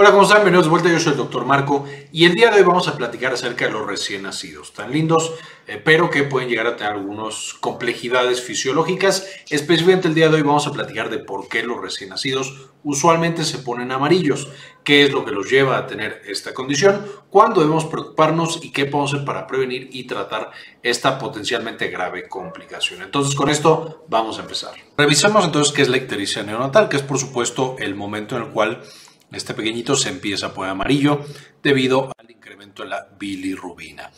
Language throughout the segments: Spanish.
Hola, ¿cómo están? Bienvenidos de vuelta, yo soy el doctor Marco y el día de hoy vamos a platicar acerca de los recién nacidos, tan lindos, eh, pero que pueden llegar a tener algunas complejidades fisiológicas. Específicamente el día de hoy vamos a platicar de por qué los recién nacidos usualmente se ponen amarillos, qué es lo que los lleva a tener esta condición, cuándo debemos preocuparnos y qué podemos hacer para prevenir y tratar esta potencialmente grave complicación. Entonces con esto vamos a empezar. Revisemos entonces qué es la ictericia neonatal, que es por supuesto el momento en el cual este pequeñito se empieza a poner amarillo debido al incremento en la bilirrubina.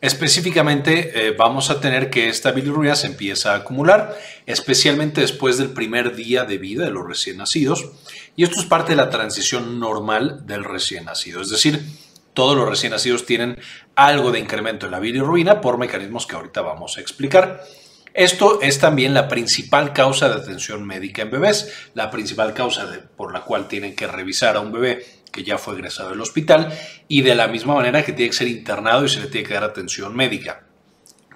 Específicamente eh, vamos a tener que esta bilirrubina se empieza a acumular, especialmente después del primer día de vida de los recién nacidos. Y esto es parte de la transición normal del recién nacido. Es decir, todos los recién nacidos tienen algo de incremento en la bilirrubina por mecanismos que ahorita vamos a explicar. Esto es también la principal causa de atención médica en bebés, la principal causa por la cual tienen que revisar a un bebé que ya fue egresado del hospital y de la misma manera que tiene que ser internado y se le tiene que dar atención médica.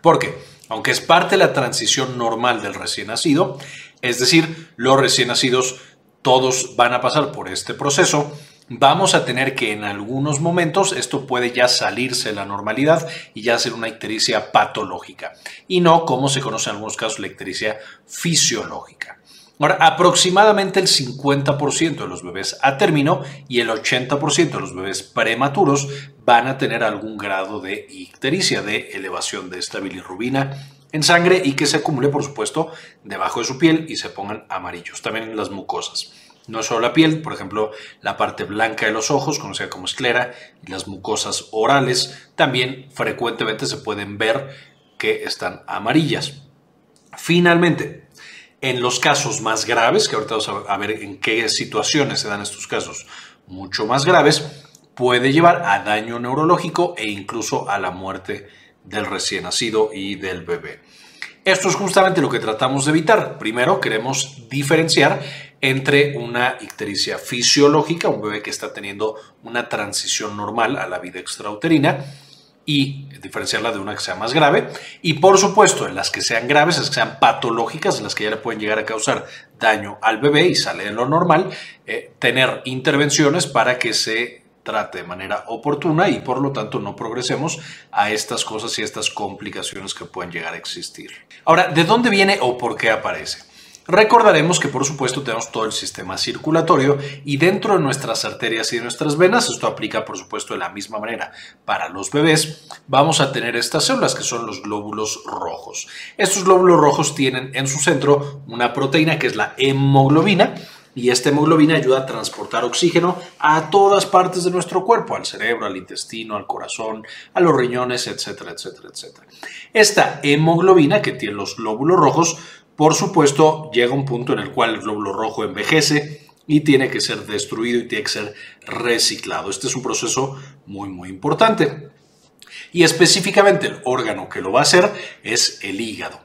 Porque, aunque es parte de la transición normal del recién nacido, es decir, los recién nacidos todos van a pasar por este proceso, vamos a tener que en algunos momentos esto puede ya salirse de la normalidad y ya ser una ictericia patológica y no como se conoce en algunos casos la ictericia fisiológica. Ahora, aproximadamente el 50% de los bebés a término y el 80% de los bebés prematuros van a tener algún grado de ictericia, de elevación de esta bilirrubina en sangre y que se acumule, por supuesto, debajo de su piel y se pongan amarillos, también en las mucosas. No solo la piel, por ejemplo, la parte blanca de los ojos, conocida como esclera, y las mucosas orales, también frecuentemente se pueden ver que están amarillas. Finalmente, en los casos más graves, que ahorita vamos a ver en qué situaciones se dan estos casos mucho más graves, puede llevar a daño neurológico e incluso a la muerte del recién nacido y del bebé. Esto es justamente lo que tratamos de evitar. Primero, queremos diferenciar entre una ictericia fisiológica, un bebé que está teniendo una transición normal a la vida extrauterina, y diferenciarla de una que sea más grave. Y por supuesto, en las que sean graves, las que sean patológicas, en las que ya le pueden llegar a causar daño al bebé y sale de lo normal, eh, tener intervenciones para que se trate de manera oportuna y por lo tanto no progresemos a estas cosas y estas complicaciones que pueden llegar a existir. Ahora, ¿de dónde viene o por qué aparece? Recordaremos que por supuesto tenemos todo el sistema circulatorio y dentro de nuestras arterias y de nuestras venas, esto aplica por supuesto de la misma manera para los bebés, vamos a tener estas células que son los glóbulos rojos. Estos glóbulos rojos tienen en su centro una proteína que es la hemoglobina y esta hemoglobina ayuda a transportar oxígeno a todas partes de nuestro cuerpo, al cerebro, al intestino, al corazón, a los riñones, etcétera, etcétera, etcétera. Esta hemoglobina que tiene los glóbulos rojos, por supuesto, llega un punto en el cual el glóbulo rojo envejece y tiene que ser destruido y tiene que ser reciclado. Este es un proceso muy, muy importante. Y específicamente el órgano que lo va a hacer es el hígado.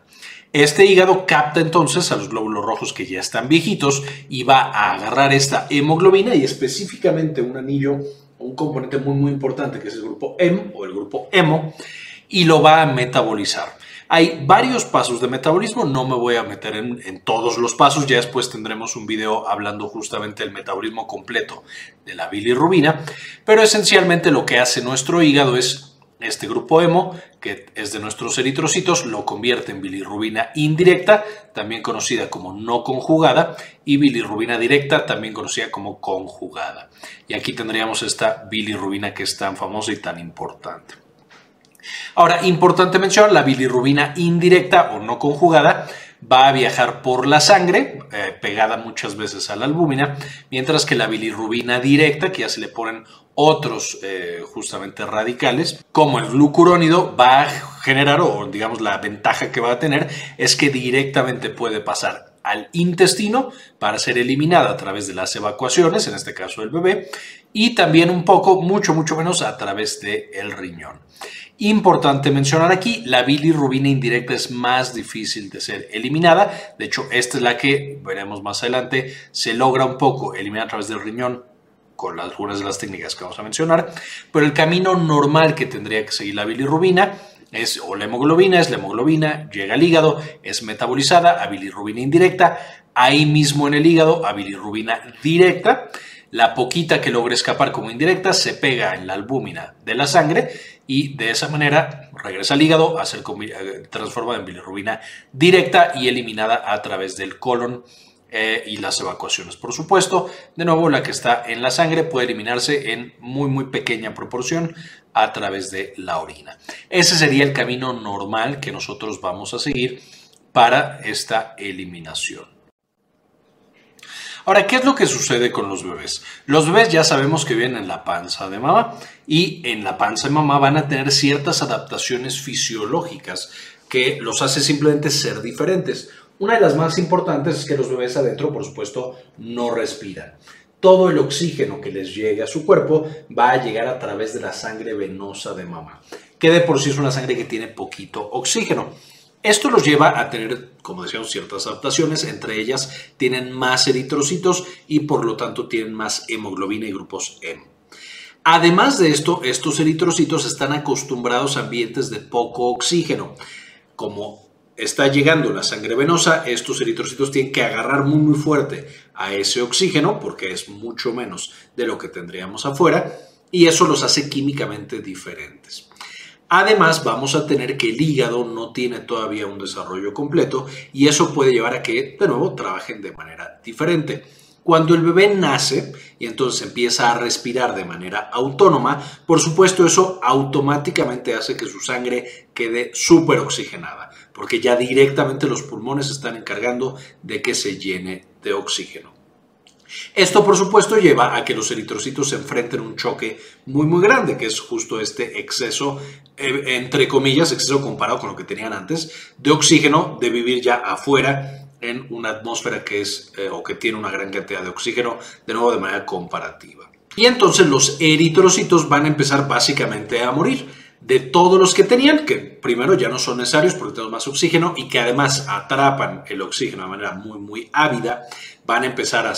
Este hígado capta entonces a los glóbulos rojos que ya están viejitos y va a agarrar esta hemoglobina y específicamente un anillo, un componente muy muy importante que es el grupo M o el grupo hemo y lo va a metabolizar. Hay varios pasos de metabolismo, no me voy a meter en, todos los pasos, ya después tendremos un video hablando justamente del metabolismo completo de la bilirrubina, pero esencialmente lo que hace nuestro hígado es este grupo hemo, que es de nuestros eritrocitos, lo convierte en bilirrubina indirecta, también conocida como no conjugada, y bilirrubina directa, también conocida como conjugada. Y aquí tendríamos esta bilirrubina que es tan famosa y tan importante. Ahora, importante mencionar, la bilirrubina indirecta o no conjugada va a viajar por la sangre, eh, pegada muchas veces a la albúmina, mientras que la bilirrubina directa, que ya se le ponen otros eh, justamente radicales, como el glucurónido, va a generar, o digamos la ventaja que va a tener, es que directamente puede pasar al intestino para ser eliminada a través de las evacuaciones, en este caso el bebé, y también un poco, mucho, mucho menos a través del el riñón. Importante mencionar aquí, la bilirrubina indirecta es más difícil de ser eliminada. De hecho, esta es la que veremos más adelante. Se logra un poco eliminar a través del riñón con algunas de las técnicas que vamos a mencionar. Pero el camino normal que tendría que seguir la bilirrubina es o la hemoglobina, es la hemoglobina, llega al hígado, es metabolizada a bilirrubina indirecta, ahí mismo en el hígado a bilirrubina directa La poquita que logra escapar como indirecta se pega en la albúmina de la sangre y de esa manera regresa al hígado, hace eh, transforma en bilirrubina directa y eliminada a través del colon eh, y las evacuaciones. Por supuesto, de nuevo, la que está en la sangre puede eliminarse en muy, muy pequeña proporción a través de la orina. Ese sería el camino normal que nosotros vamos a seguir para esta eliminación. Ahora, ¿qué es lo que sucede con los bebés? Los bebés ya sabemos que viven en la panza de mamá y en la panza de mamá van a tener ciertas adaptaciones fisiológicas que los hace simplemente ser diferentes. Una de las más importantes es que los bebés adentro, por supuesto, no respiran. Todo el oxígeno que les llegue a su cuerpo va a llegar a través de la sangre venosa de mamá, que de por sí es una sangre que tiene poquito oxígeno. Esto los lleva a tener, como decíamos, ciertas adaptaciones, entre ellas tienen más eritrocitos y por lo tanto tienen más hemoglobina y grupos M. Además de esto, estos eritrocitos están acostumbrados a ambientes de poco oxígeno. Como está llegando la sangre venosa, estos eritrocitos tienen que agarrar muy muy fuerte a ese oxígeno porque es mucho menos de lo que tendríamos afuera y eso los hace químicamente diferentes. Además, vamos a tener que el hígado no tiene todavía un desarrollo completo y eso puede llevar a que, de nuevo, trabajen de manera diferente. Cuando el bebé nace y entonces empieza a respirar de manera autónoma, por supuesto eso automáticamente hace que su sangre quede súper oxigenada porque ya directamente los pulmones están encargando de que se llene de oxígeno. Esto, por supuesto, lleva a que los eritrocitos se enfrenten a un choque muy, muy grande, que es justo este exceso, eh, entre comillas, exceso comparado con lo que tenían antes, de oxígeno, de vivir ya afuera en una atmósfera que es eh, o que tiene una gran cantidad de oxígeno, de nuevo de manera comparativa. Y entonces los eritrocitos van a empezar básicamente a morir de todos los que tenían, que primero ya no son necesarios porque tenemos más oxígeno y que además atrapan el oxígeno de manera muy, muy ávida, van a empezar a,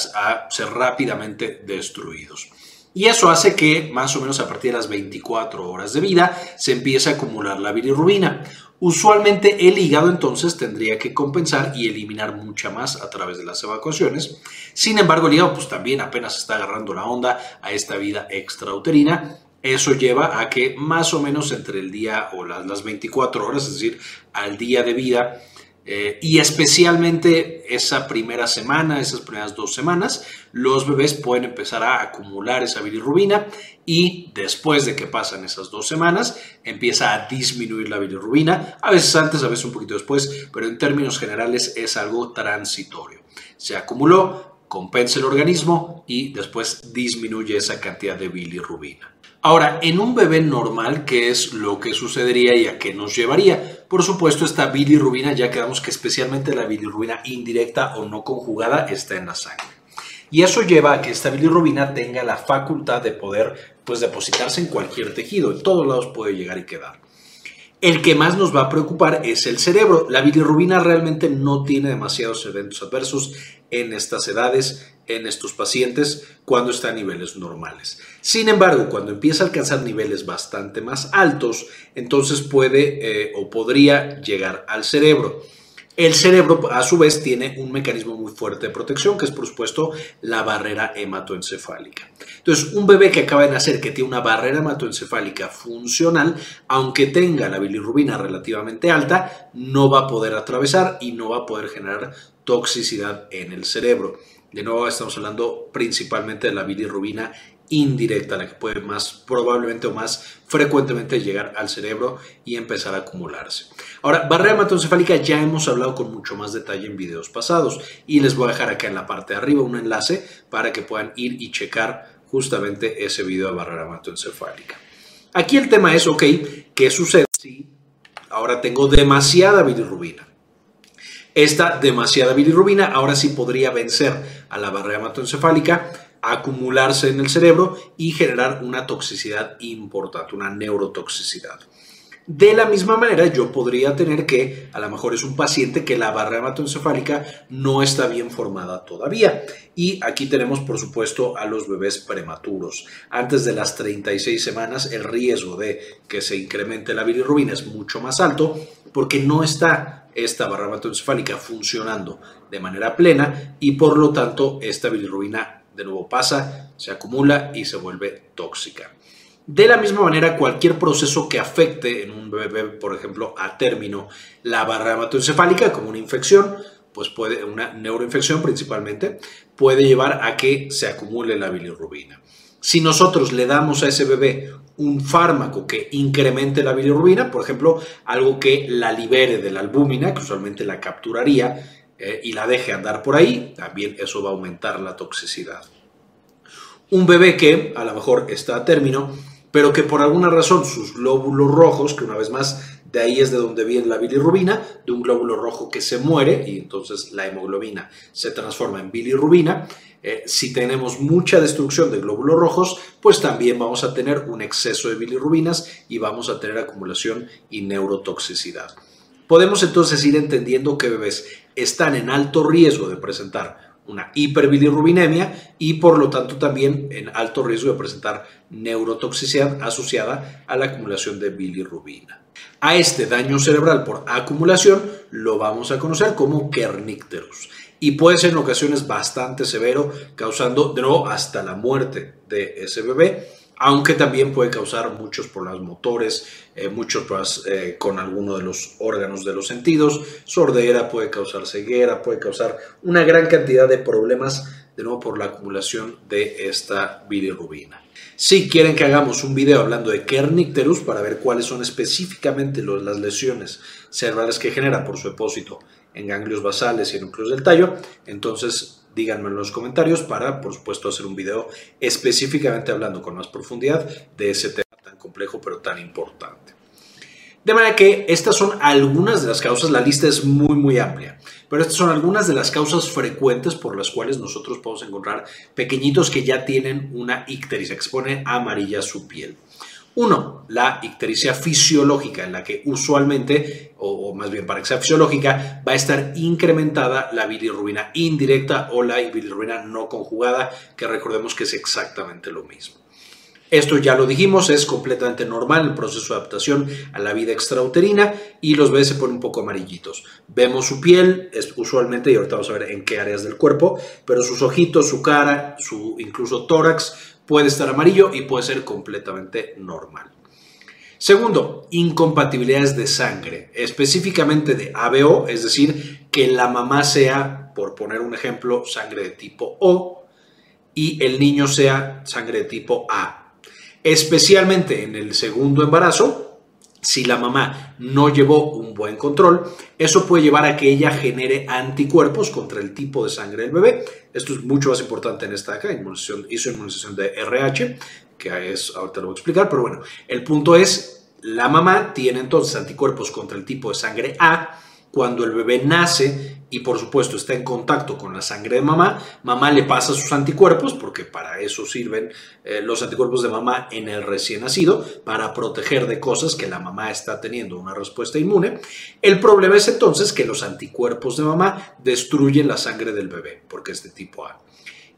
ser rápidamente destruidos. Y eso hace que más o menos a partir de las 24 horas de vida se empiece a acumular la bilirrubina. Usualmente el hígado entonces tendría que compensar y eliminar mucha más a través de las evacuaciones. Sin embargo, el hígado pues también apenas está agarrando la onda a esta vida extrauterina eso lleva a que más o menos entre el día o las, 24 horas, es decir, al día de vida, eh, y especialmente esa primera semana, esas primeras dos semanas, los bebés pueden empezar a acumular esa bilirrubina y después de que pasan esas dos semanas empieza a disminuir la bilirrubina, a veces antes, a veces un poquito después, pero en términos generales es algo transitorio. Se acumuló, compensa el organismo y después disminuye esa cantidad de bilirrubina. Ahora, en un bebé normal, ¿qué es lo que sucedería y a qué nos llevaría? Por supuesto, esta bilirrubina, ya quedamos que especialmente la bilirrubina indirecta o no conjugada está en la sangre. Y eso lleva a que esta bilirrubina tenga la facultad de poder pues, depositarse en cualquier tejido, en todos lados puede llegar y quedar. El que más nos va a preocupar es el cerebro. La bilirrubina realmente no tiene demasiados eventos adversos en estas edades, en estos pacientes, cuando está a niveles normales. Sin embargo, cuando empieza a alcanzar niveles bastante más altos, entonces puede eh, o podría llegar al cerebro. El cerebro, a su vez, tiene un mecanismo muy fuerte de protección, que es, por supuesto, la barrera hematoencefálica. Entonces, un bebé que acaba de nacer que tiene una barrera hematoencefálica funcional, aunque tenga la bilirrubina relativamente alta, no va a poder atravesar y no va a poder generar toxicidad en el cerebro. De nuevo, estamos hablando principalmente de la bilirrubina indirecta, la que puede más probablemente o más frecuentemente llegar al cerebro y empezar a acumularse. Ahora, barrera hematoencefálica ya hemos hablado con mucho más detalle en videos pasados y les voy a dejar acá en la parte de arriba un enlace para que puedan ir y checar justamente ese video de barrera hematoencefálica. Aquí el tema es, ok, ¿qué sucede si ahora tengo demasiada bilirrubina? Esta demasiada bilirrubina ahora sí podría vencer a la barrera hematoencefálica acumularse en el cerebro y generar una toxicidad importante, una neurotoxicidad. De la misma manera, yo podría tener que, a lo mejor es un paciente que la barrera hematoencefálica no está bien formada todavía. Y aquí tenemos, por supuesto, a los bebés prematuros. Antes de las 36 semanas, el riesgo de que se incremente la bilirrubina es mucho más alto porque no está esta barrera hematoencefálica funcionando de manera plena y por lo tanto esta bilirrubina de nuevo pasa, se acumula y se vuelve tóxica. De la misma manera, cualquier proceso que afecte en un bebé, por ejemplo, a término, la barra hematoencefálica, como una infección, pues puede, una neuroinfección principalmente, puede llevar a que se acumule la bilirrubina. Si nosotros le damos a ese bebé un fármaco que incremente la bilirrubina, por ejemplo, algo que la libere de la albúmina, que usualmente la capturaría, eh, y la deje andar por ahí, también eso va a aumentar la toxicidad. Un bebé que a lo mejor está a término, pero que por alguna razón sus glóbulos rojos, que una vez más de ahí es de donde viene la bilirrubina, de un glóbulo rojo que se muere y entonces la hemoglobina se transforma en bilirrubina. Eh, si tenemos mucha destrucción de glóbulos rojos, pues también vamos a tener un exceso de bilirrubinas y vamos a tener acumulación y neurotoxicidad. Podemos entonces ir entendiendo que bebés están en alto riesgo de presentar una hiperbilirrubinemia y por lo tanto también en alto riesgo de presentar neurotoxicidad asociada a la acumulación de bilirrubina. A este daño cerebral por acumulación lo vamos a conocer como kernicterus y puede ser en ocasiones bastante severo, causando de nuevo hasta la muerte de ese bebé aunque también puede causar muchos problemas motores, eh, muchos problemas eh, con alguno de los órganos de los sentidos, sordera, puede causar ceguera, puede causar una gran cantidad de problemas, de nuevo por la acumulación de esta bilirrubina. Si quieren que hagamos un video hablando de Kernicterus para ver cuáles son específicamente las lesiones cerebrales que genera por su depósito en ganglios basales y en núcleos del tallo, entonces díganme en los comentarios para, por supuesto, hacer un video específicamente hablando con más profundidad de ese tema tan complejo pero tan importante. De manera que estas son algunas de las causas, la lista es muy muy amplia, pero estas son algunas de las causas frecuentes por las cuales nosotros podemos encontrar pequeñitos que ya tienen una ictericia, que se pone amarilla su piel. Uno, la ictericia fisiológica, en la que usualmente, o, más bien para que sea fisiológica, va a estar incrementada la bilirrubina indirecta o la bilirrubina no conjugada, que recordemos que es exactamente lo mismo. Esto ya lo dijimos, es completamente normal el proceso de adaptación a la vida extrauterina y los bebés se ponen un poco amarillitos. Vemos su piel, es usualmente, y ahorita vamos a ver en qué áreas del cuerpo, pero sus ojitos, su cara, su incluso tórax, puede estar amarillo y puede ser completamente normal. Segundo, incompatibilidades de sangre, específicamente de ABO, es decir, que la mamá sea, por poner un ejemplo, sangre de tipo O y el niño sea sangre de tipo A. Especialmente en el segundo embarazo, si la mamá no llevó un buen control, eso puede llevar a que ella genere anticuerpos contra el tipo de sangre del bebé. Esto es mucho más importante en esta acá, inmunización, hizo inmunización de RH, que es, ahorita lo voy a explicar, pero bueno, el punto es, la mamá tiene entonces anticuerpos contra el tipo de sangre A, cuando el bebé nace y por supuesto está en contacto con la sangre de mamá, mamá le pasa sus anticuerpos, porque para eso sirven eh, los anticuerpos de mamá en el recién nacido, para proteger de cosas que la mamá está teniendo una respuesta inmune. El problema es entonces que los anticuerpos de mamá destruyen la sangre del bebé, porque es de tipo A.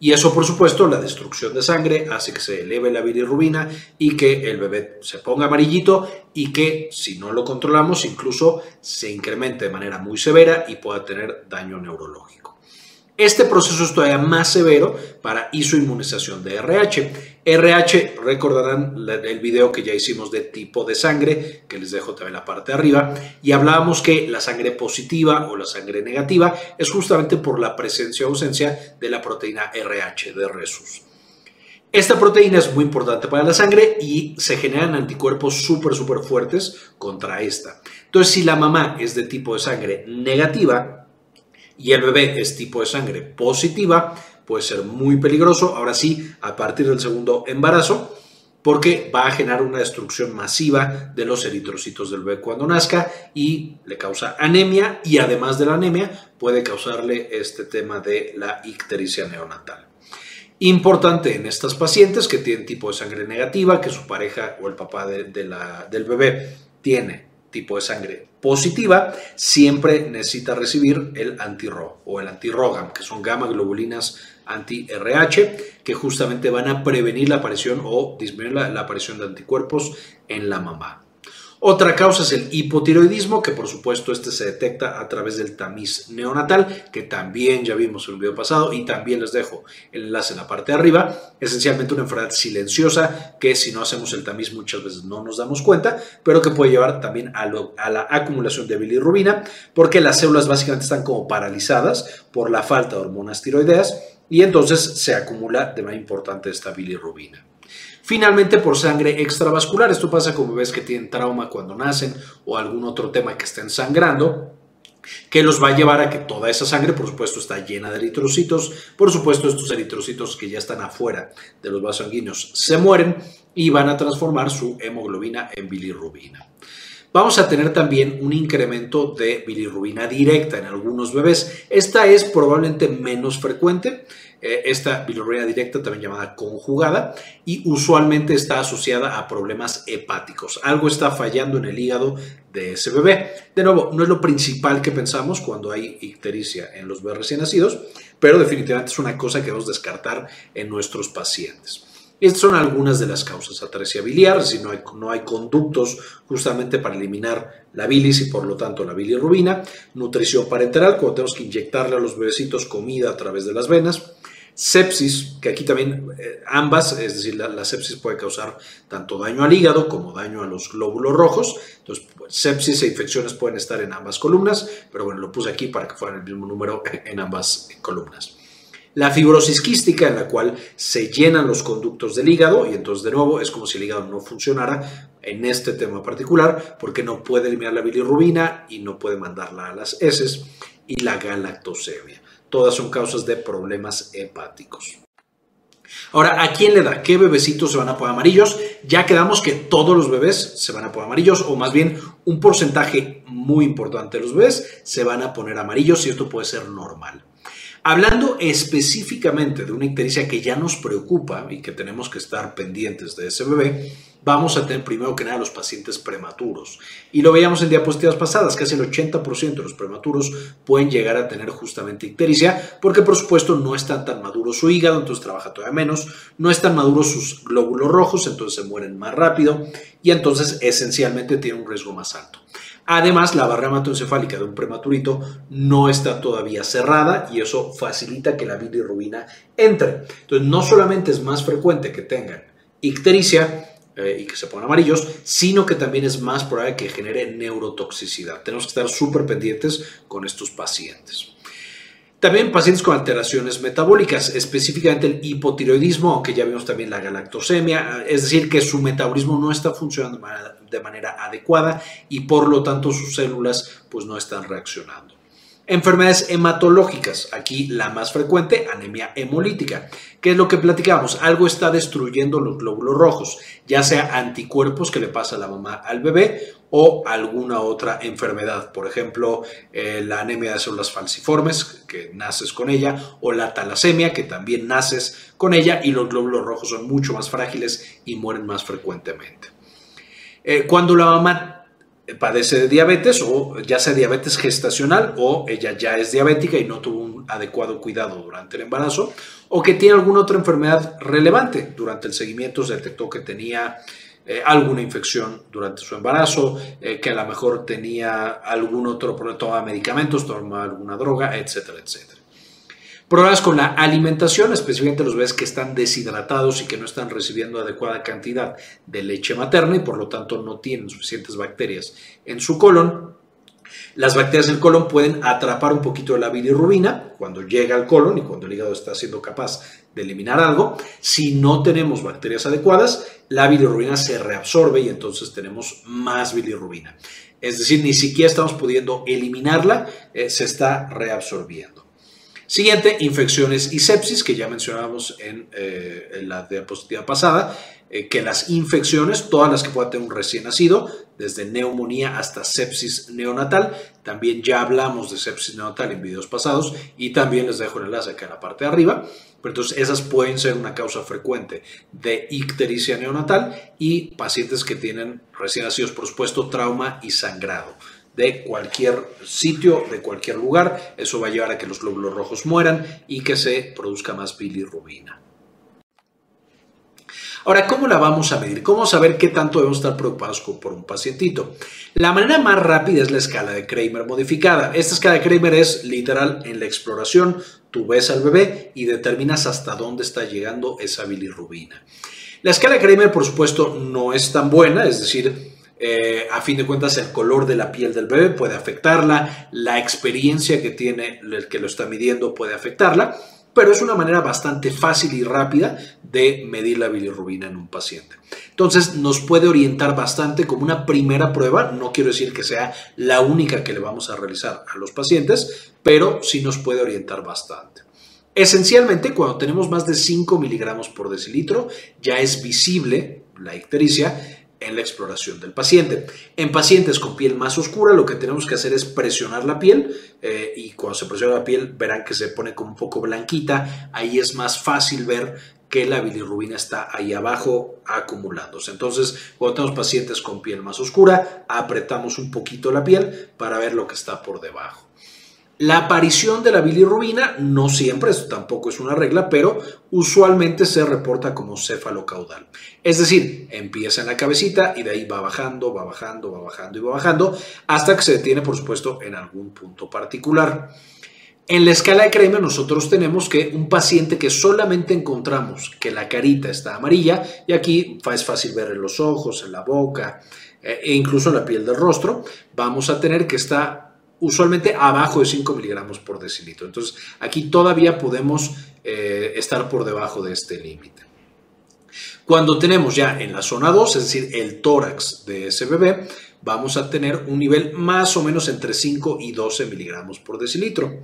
Y eso, por supuesto, la destrucción de sangre hace que se eleve la bilirrubina y que el bebé se ponga amarillito y que, si no lo controlamos, incluso se incremente de manera muy severa y pueda tener daño neurológico. Este proceso es todavía más severo para isoinmunización de RH. RH, recordarán el video que ya hicimos de tipo de sangre, que les dejo también la parte de arriba, y hablábamos que la sangre positiva o la sangre negativa es justamente por la presencia o ausencia de la proteína RH de Resus. Esta proteína es muy importante para la sangre y se generan anticuerpos súper, súper fuertes contra esta. Entonces, si la mamá es de tipo de sangre negativa, y el bebé es tipo de sangre positiva, puede ser muy peligroso. Ahora sí, a partir del segundo embarazo, porque va a generar una destrucción masiva de los eritrocitos del bebé cuando nazca y le causa anemia y además de la anemia puede causarle este tema de la ictericia neonatal. Importante en estas pacientes que tienen tipo de sangre negativa, que su pareja o el papá del bebé tiene tipo de sangre positiva, siempre necesita recibir el anti-RO o el anti-ROGAM, que son gamma globulinas anti-RH, que justamente van a prevenir la aparición o disminuir la, aparición de anticuerpos en la mamá. Otra causa es el hipotiroidismo, que por supuesto este se detecta a través del tamiz neonatal, que también ya vimos en el video pasado y también les dejo el enlace en la parte de arriba. Esencialmente una enfermedad silenciosa que si no hacemos el tamiz muchas veces no nos damos cuenta, pero que puede llevar también a, a la acumulación de bilirrubina, porque las células básicamente están como paralizadas por la falta de hormonas tiroideas y entonces se acumula de manera importante esta bilirrubina. Finalmente, por sangre extravascular, esto pasa con bebés que tienen trauma cuando nacen o algún otro tema que estén sangrando, que los va a llevar a que toda esa sangre, por supuesto, está llena de eritrocitos. Por supuesto, estos eritrocitos que ya están afuera de los vasos sanguíneos se mueren y van a transformar su hemoglobina en bilirrubina. Vamos a tener también un incremento de bilirrubina directa en algunos bebés. Esta es probablemente menos frecuente. Eh, esta bilirrubina directa, también llamada conjugada, y usualmente está asociada a problemas hepáticos. Algo está fallando en el hígado de ese bebé. De nuevo, no es lo principal que pensamos cuando hay ictericia en los bebés recién nacidos, pero definitivamente es una cosa que debemos descartar en nuestros pacientes. Estas son algunas de las causas. Atresia biliar, si no hay, no hay conductos justamente para eliminar la bilis y por lo tanto la bilirrubina. Nutrición parenteral, cuando tenemos que inyectarle a los bebecitos comida a través de las venas sepsis, que aquí también eh, ambas, es decir, la, sepsis puede causar tanto daño al hígado como daño a los glóbulos rojos. Entonces, pues, sepsis e infecciones pueden estar en ambas columnas, pero bueno, lo puse aquí para que fueran el mismo número en ambas columnas. La fibrosis quística, en la cual se llenan los conductos del hígado, y entonces de nuevo es como si el hígado no funcionara en este tema particular, porque no puede eliminar la bilirrubina y no puede mandarla a las heces, y la galactosemia. Todas son causas de problemas hepáticos. Ahora, ¿a quién le da? ¿Qué bebecitos se van a poner amarillos? Ya quedamos que todos los bebés se van a poner amarillos, o más bien un porcentaje muy importante de los bebés se van a poner amarillos y esto puede ser normal. Hablando específicamente de una ictericia que ya nos preocupa y que tenemos que estar pendientes de ese bebé, vamos a tener primero que nada los pacientes prematuros. Y lo veíamos en diapositivas pasadas, casi el 80% de los prematuros pueden llegar a tener justamente ictericia, porque por supuesto no está tan maduro su hígado, entonces trabaja todavía menos, no están maduros sus glóbulos rojos, entonces se mueren más rápido y entonces esencialmente tiene un riesgo más alto. Además, la barrera hematoencefálica de un prematurito no está todavía cerrada y eso facilita que la bilirrubina entre. Entonces, no solamente es más frecuente que tengan ictericia, eh, y que se pongan amarillos, sino que también es más probable que genere neurotoxicidad. Tenemos que estar súper pendientes con estos pacientes. También pacientes con alteraciones metabólicas, específicamente el hipotiroidismo, aunque ya vimos también la galactosemia, es decir, que su metabolismo no está funcionando de manera adecuada y por lo tanto sus células pues no están reaccionando. Enfermedades hematológicas, aquí la más frecuente, anemia hemolítica. ¿Qué es lo que platicamos? Algo está destruyendo los glóbulos rojos, ya sea anticuerpos que le pasa a la mamá al bebé o alguna otra enfermedad, por ejemplo, eh, la anemia de células falciformes, que naces con ella, o la talasemia, que también naces con ella y los glóbulos rojos son mucho más frágiles y mueren más frecuentemente. Eh, cuando la mamá padece de diabetes o ya sea diabetes gestacional o ella ya es diabética y no tuvo un adecuado cuidado durante el embarazo o que tiene alguna otra enfermedad relevante. Durante el seguimiento se detectó que tenía eh, alguna infección durante su embarazo, eh, que a lo mejor tenía algún otro problema, tomaba medicamentos, tomaba alguna droga, etcétera, etcétera. Problemas con la alimentación, especialmente los bebés que están deshidratados y que no están recibiendo adecuada cantidad de leche materna y por lo tanto no tienen suficientes bacterias en su colon. Las bacterias del colon pueden atrapar un poquito de la bilirrubina cuando llega al colon y cuando el hígado está siendo capaz de eliminar algo. Si no tenemos bacterias adecuadas, la bilirrubina se reabsorbe y entonces tenemos más bilirrubina. Es decir, ni siquiera estamos pudiendo eliminarla, eh, se está reabsorbiendo. Siguiente, infecciones y sepsis, que ya mencionábamos en, eh, la diapositiva pasada, eh, que las infecciones, todas las que pueda tener un recién nacido, desde neumonía hasta sepsis neonatal, también ya hablamos de sepsis neonatal en videos pasados y también les dejo el enlace acá en la parte de arriba, pero entonces esas pueden ser una causa frecuente de ictericia neonatal y pacientes que tienen recién nacidos, por supuesto, trauma y sangrado de cualquier sitio, de cualquier lugar. Eso va a llevar a que los glóbulos rojos mueran y que se produzca más bilirrubina. Ahora, ¿cómo la vamos a medir? ¿Cómo saber qué tanto debemos estar preocupados por un pacientito? La manera más rápida es la escala de Kramer modificada. Esta escala de Kramer es literal en la exploración. Tú ves al bebé y determinas hasta dónde está llegando esa bilirrubina. La escala de Kramer, por supuesto, no es tan buena, es decir, eh, a fin de cuentas, el color de la piel del bebé puede afectarla, la experiencia que tiene el que lo está midiendo puede afectarla pero es una manera bastante fácil y rápida de medir la bilirrubina en un paciente. Entonces nos puede orientar bastante como una primera prueba, no quiero decir que sea la única que le vamos a realizar a los pacientes, pero sí nos puede orientar bastante. Esencialmente, cuando tenemos más de 5 miligramos por decilitro, ya es visible la ictericia en la exploración del paciente. En pacientes con piel más oscura, lo que tenemos que hacer es presionar la piel eh, y cuando se presiona la piel verán que se pone como un poco blanquita. Ahí es más fácil ver que la bilirrubina está ahí abajo acumulándose. Entonces, cuando tenemos pacientes con piel más oscura, apretamos un poquito la piel para ver lo que está por debajo. La aparición de la bilirrubina no siempre, esto tampoco es una regla, pero usualmente se reporta como cefalocaudal. Es decir, empieza en la cabecita y de ahí va bajando, va bajando, va bajando y va bajando hasta que se detiene, por supuesto, en algún punto particular. En la escala de Kramer nosotros tenemos que un paciente que solamente encontramos que la carita está amarilla, y aquí es fácil ver en los ojos, en la boca eh, e incluso en la piel del rostro, vamos a tener que está usualmente abajo de 5 miligramos por decilitro. Entonces, aquí todavía podemos eh, estar por debajo de este límite. Cuando tenemos ya en la zona 2, es decir, el tórax de ese bebé, vamos a tener un nivel más o menos entre 5 y 12 miligramos por decilitro.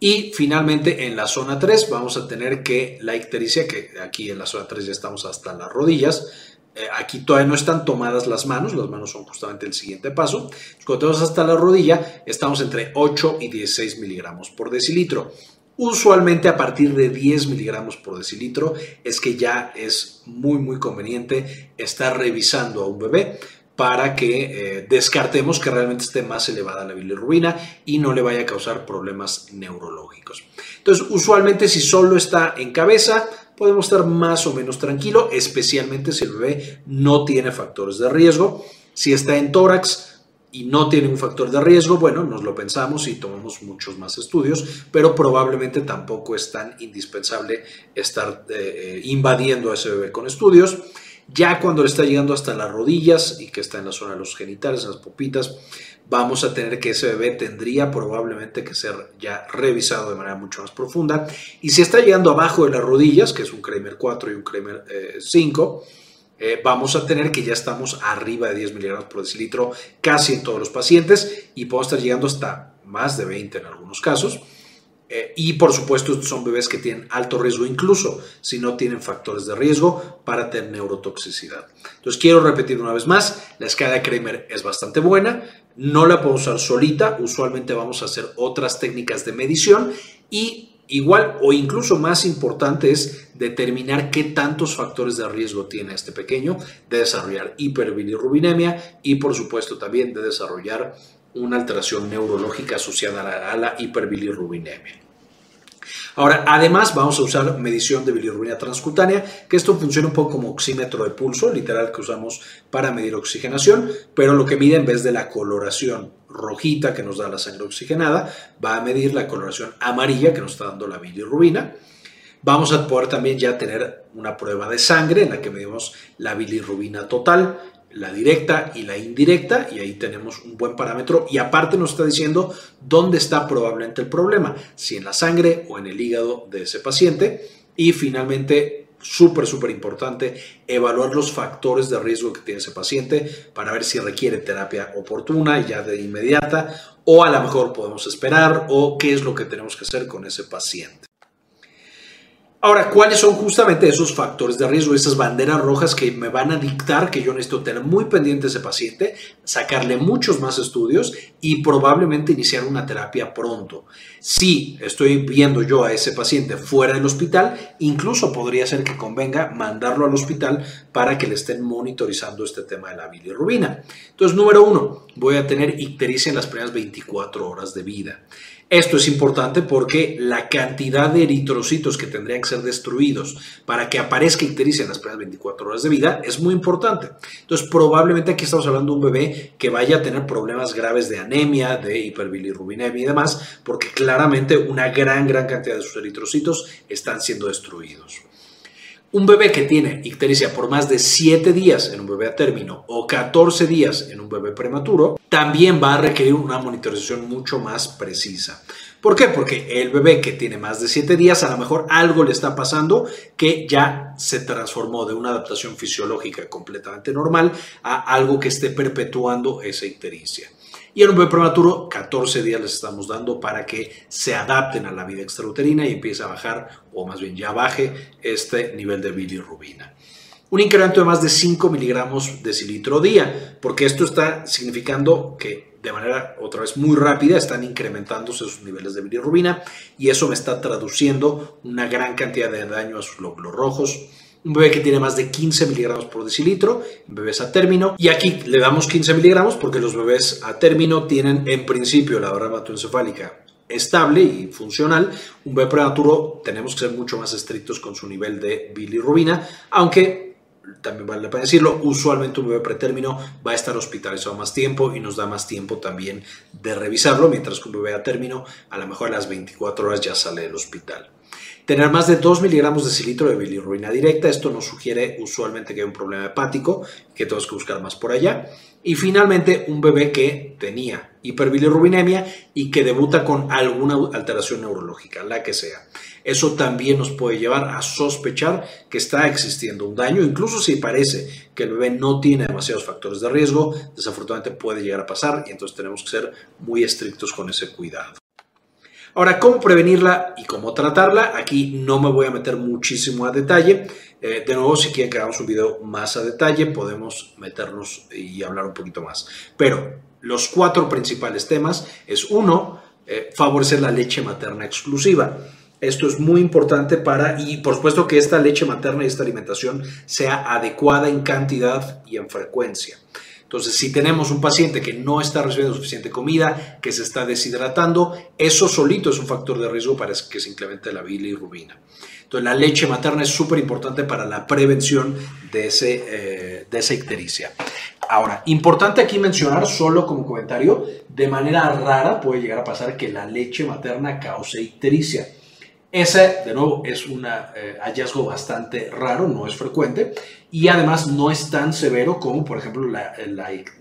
Y finalmente en la zona 3 vamos a tener que la ictericia, que aquí en la zona 3 ya estamos hasta las rodillas, aquí todavía no están tomadas las manos, las manos son justamente el siguiente paso. Cuando tenemos hasta la rodilla, estamos entre 8 y 16 miligramos por decilitro. Usualmente a partir de 10 miligramos por decilitro es que ya es muy muy conveniente estar revisando a un bebé para que eh, descartemos que realmente esté más elevada la bilirrubina y no le vaya a causar problemas neurológicos. Entonces, usualmente si solo está en cabeza, podemos estar más o menos tranquilo, especialmente si el bebé no tiene factores de riesgo. Si está en tórax y no tiene un factor de riesgo, bueno, nos lo pensamos y tomamos muchos más estudios, pero probablemente tampoco es tan indispensable estar eh, eh, invadiendo a ese bebé con estudios. Ya cuando le está llegando hasta las rodillas y que está en la zona de los genitales, en las popitas, vamos a tener que ese bebé tendría probablemente que ser ya revisado de manera mucho más profunda. Y si está llegando abajo de las rodillas, que es un Kramer 4 y un Kramer 5, eh, eh, vamos a tener que ya estamos arriba de 10 miligramos por decilitro casi en todos los pacientes y podemos estar llegando hasta más de 20 en algunos casos. Eh, y por supuesto, son bebés que tienen alto riesgo, incluso si no tienen factores de riesgo para tener neurotoxicidad. Entonces, quiero repetir una vez más: la escala de Kramer es bastante buena, no la podemos usar solita, usualmente vamos a hacer otras técnicas de medición y igual o incluso más importante es determinar qué tantos factores de riesgo tiene este pequeño de desarrollar hiperbilirrubinemia y por supuesto también de desarrollar una alteración neurológica asociada a la, hiperbilirrubinemia. Ahora, además vamos a usar medición de bilirrubina transcutánea, que esto funciona un poco como oxímetro de pulso, literal que usamos para medir oxigenación, pero lo que mide en vez de la coloración rojita que nos da la sangre oxigenada, va a medir la coloración amarilla que nos está dando la bilirrubina. Vamos a poder también ya tener una prueba de sangre en la que medimos la bilirrubina total, la directa y la indirecta, y ahí tenemos un buen parámetro. Y aparte nos está diciendo dónde está probablemente el problema, si en la sangre o en el hígado de ese paciente. Y finalmente, súper, súper importante, evaluar los factores de riesgo que tiene ese paciente para ver si requiere terapia oportuna, ya de inmediata, o a lo mejor podemos esperar, o qué es lo que tenemos que hacer con ese paciente. Ahora, ¿cuáles son justamente esos factores de riesgo, esas banderas rojas que me van a dictar que yo necesito tener muy pendiente a ese paciente, sacarle muchos más estudios y probablemente iniciar una terapia pronto. Si estoy viendo yo a ese paciente fuera del hospital, incluso podría ser que convenga mandarlo al hospital para que le estén monitorizando este tema de la bilirrubina. Entonces, número uno, voy a tener ictericia en las primeras 24 horas de vida. Esto es importante porque la cantidad de eritrocitos que tendrían que ser destruidos para que aparezca ictericia en las primeras 24 horas de vida es muy importante. Entonces, probablemente aquí estamos hablando de un bebé que vaya a tener problemas graves de anemia, de hiperbilirrubinemia y demás, porque claramente una gran, gran cantidad de sus eritrocitos están siendo destruidos. Un bebé que tiene ictericia por más de 7 días en un bebé a término o 14 días en un bebé prematuro, también va a requerir una monitorización mucho más precisa. ¿Por qué? Porque el bebé que tiene más de 7 días, a lo mejor algo le está pasando que ya se transformó de una adaptación fisiológica completamente normal a algo que esté perpetuando esa ictericia. Y en un bebé prematuro, 14 días les estamos dando para que se adapten a la vida extrauterina y empiece a bajar, o más bien ya baje, este nivel de bilirrubina. Un incremento de más de 5 miligramos de cilitro día, porque esto está significando que de manera otra vez muy rápida están incrementándose sus niveles de bilirrubina y eso me está traduciendo una gran cantidad de daño a sus glóbulos rojos, un bebé que tiene más de 15 miligramos por decilitro, bebés a término, y aquí le damos 15 miligramos porque los bebés a término tienen en principio la barra hematoencefálica estable y funcional. Un bebé prematuro tenemos que ser mucho más estrictos con su nivel de bilirrubina, aunque también vale pena decirlo, usualmente un bebé pretérmino va a estar hospitalizado más tiempo y nos da más tiempo también de revisarlo, mientras que un bebé a término a lo mejor a las 24 horas ya sale del hospital. Tener más de 2 miligramos de cilitro de bilirrubina directa, esto nos sugiere usualmente que hay un problema hepático, que tenemos que buscar más por allá. Y finalmente, un bebé que tenía hiperbilirrubinemia y que debuta con alguna alteración neurológica, la que sea. Eso también nos puede llevar a sospechar que está existiendo un daño, incluso si parece que el bebé no tiene demasiados factores de riesgo, desafortunadamente puede llegar a pasar y entonces tenemos que ser muy estrictos con ese cuidado. Ahora, ¿cómo prevenirla y cómo tratarla? Aquí no me voy a meter muchísimo a detalle. Eh, de nuevo, si quieren que hagamos un video más a detalle, podemos meternos y hablar un poquito más. Pero los cuatro principales temas es uno, eh, favorecer la leche materna exclusiva. Esto es muy importante para, y por supuesto que esta leche materna y esta alimentación sea adecuada en cantidad y en frecuencia. Entonces, si tenemos un paciente que no está recibiendo suficiente comida, que se está deshidratando, eso solito es un factor de riesgo para que se incremente la bilirrubina. Entonces, la leche materna es súper importante para la prevención de, ese, eh, de esa ictericia. Ahora, importante aquí mencionar, solo como comentario, de manera rara puede llegar a pasar que la leche materna cause ictericia. Ese, de nuevo, es un eh, hallazgo bastante raro, no es frecuente y además no es tan severo como, por ejemplo, la,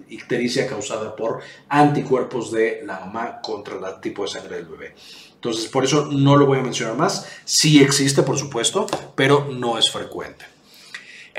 ictericia causada por anticuerpos de la mamá contra el tipo de sangre del bebé. Entonces, por eso no lo voy a mencionar más. Sí existe, por supuesto, pero no es frecuente.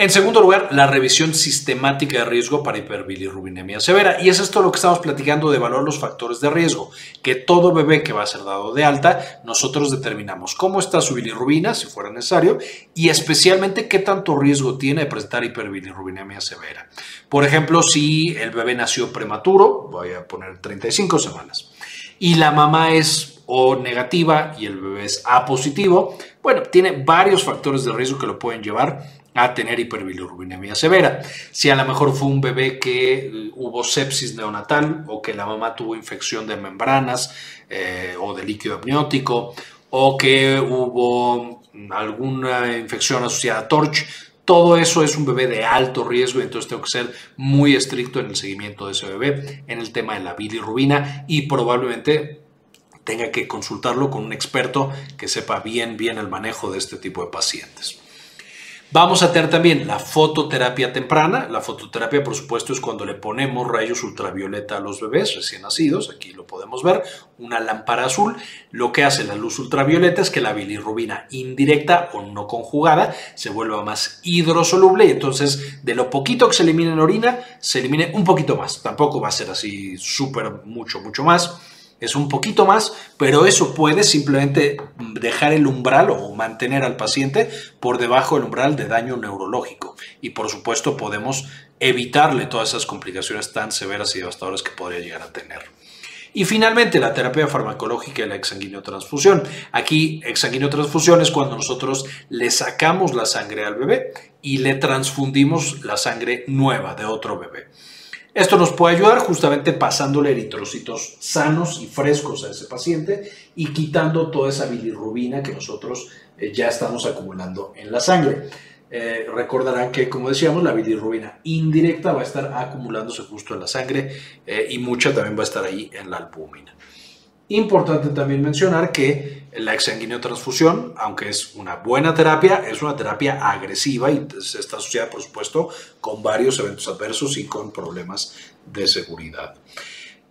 En segundo lugar, la revisión sistemática de riesgo para hiperbilirrubinemia severa. Y es esto lo que estamos platicando de evaluar los factores de riesgo, que todo bebé que va a ser dado de alta, nosotros determinamos cómo está su bilirrubina, si fuera necesario, y especialmente qué tanto riesgo tiene de presentar hiperbilirrubinemia severa. Por ejemplo, si el bebé nació prematuro, voy a poner 35 semanas, y la mamá es O negativa y el bebé es A positivo, bueno, tiene varios factores de riesgo que lo pueden llevar a tener hiperbilirrubinemia severa. Si a lo mejor fue un bebé que eh, hubo sepsis neonatal o que la mamá tuvo infección de membranas eh, o de líquido amniótico o que hubo alguna infección asociada a TORCH, todo eso es un bebé de alto riesgo y entonces tengo que ser muy estricto en el seguimiento de ese bebé en el tema de la bilirrubina y probablemente tenga que consultarlo con un experto que sepa bien bien el manejo de este tipo de pacientes. Vamos a tener también la fototerapia temprana. La fototerapia, por supuesto, es cuando le ponemos rayos ultravioleta a los bebés recién nacidos. Aquí lo podemos ver, una lámpara azul. Lo que hace la luz ultravioleta es que la bilirrubina indirecta o no conjugada se vuelva más hidrosoluble y entonces de lo poquito que se elimina en orina, se elimine un poquito más. Tampoco va a ser así súper mucho, mucho más es un poquito más, pero eso puede simplemente dejar el umbral o mantener al paciente por debajo del umbral de daño neurológico. Y por supuesto podemos evitarle todas esas complicaciones tan severas y devastadoras que podría llegar a tener. Y finalmente, la terapia farmacológica y la exsanguinotransfusión. Aquí, exsanguinotransfusión es cuando nosotros le sacamos la sangre al bebé y le transfundimos la sangre nueva de otro bebé. Esto nos puede ayudar justamente pasándole eritrocitos sanos y frescos a ese paciente y quitando toda esa bilirrubina que nosotros eh, ya estamos acumulando en la sangre. Eh, recordarán que, como decíamos, la bilirrubina indirecta va a estar acumulándose justo en la sangre eh, y mucha también va a estar ahí en la albúmina. Importante también mencionar que la exsanguinotransfusión, aunque es una buena terapia, es una terapia agresiva y está asociada, por supuesto, con varios eventos adversos y con problemas de seguridad.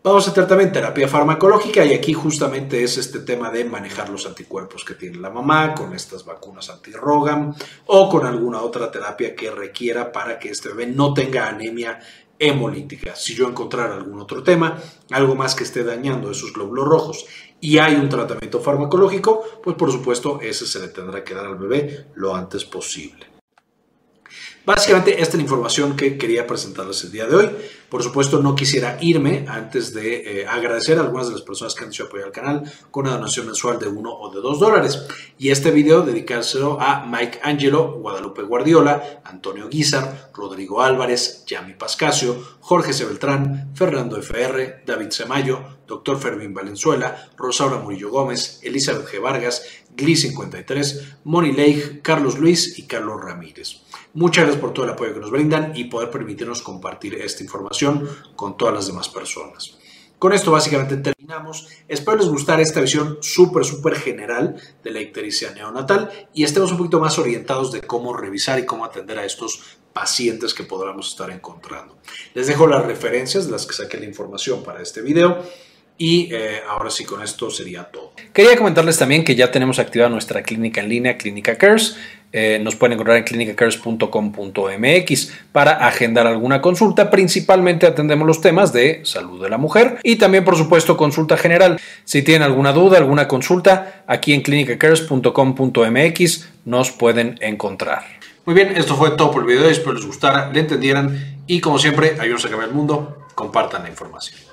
Vamos a hacer también terapia farmacológica y aquí justamente es este tema de manejar los anticuerpos que tiene la mamá con estas vacunas antirrogam o con alguna otra terapia que requiera para que este bebé no tenga anemia hemolítica. Si yo encontrar algún otro tema, algo más que esté dañando esos glóbulos rojos y hay un tratamiento farmacológico, pues por supuesto ese se le tendrá que dar al bebé lo antes posible. Básicamente esta es la información que quería presentarles el día de hoy. Por supuesto, no quisiera irme antes de eh, agradecer a algunas de las personas que han dicho apoyar al canal con una donación mensual de uno o de dos dólares. Y este video dedicárselo a Mike Angelo, Guadalupe Guardiola, Antonio Guizar, Rodrigo Álvarez, Yami Pascasio, Jorge C. Beltrán, Fernando FR, David Semayo, Dr. Fermín Valenzuela, Rosaura Murillo Gómez, Elizabeth G. Vargas, Gli53, Moni Leigh, Carlos Luis y Carlos Ramírez. Muchas gracias por todo el apoyo que nos brindan y poder permitirnos compartir esta información con todas las demás personas. Con esto básicamente terminamos. Espero les gustara esta visión súper, súper general de la ictericia neonatal y estemos un poquito más orientados de cómo revisar y cómo atender a estos pacientes que podamos estar encontrando. Les dejo las referencias de las que saqué la información para este video y eh, ahora sí, con esto sería todo. Quería comentarles también que ya tenemos activada nuestra clínica en línea, Clínica Cares. Eh, nos pueden encontrar en clinicacares.com.mx para agendar alguna consulta. Principalmente atendemos los temas de salud de la mujer y también, por supuesto, consulta general. Si tienen alguna duda, alguna consulta, aquí en clinicacares.com.mx nos pueden encontrar. Muy bien, esto fue todo por el video. Espero les gustara, le entendieran y, como siempre, ayúdenos a cambiar el mundo. Compartan la información.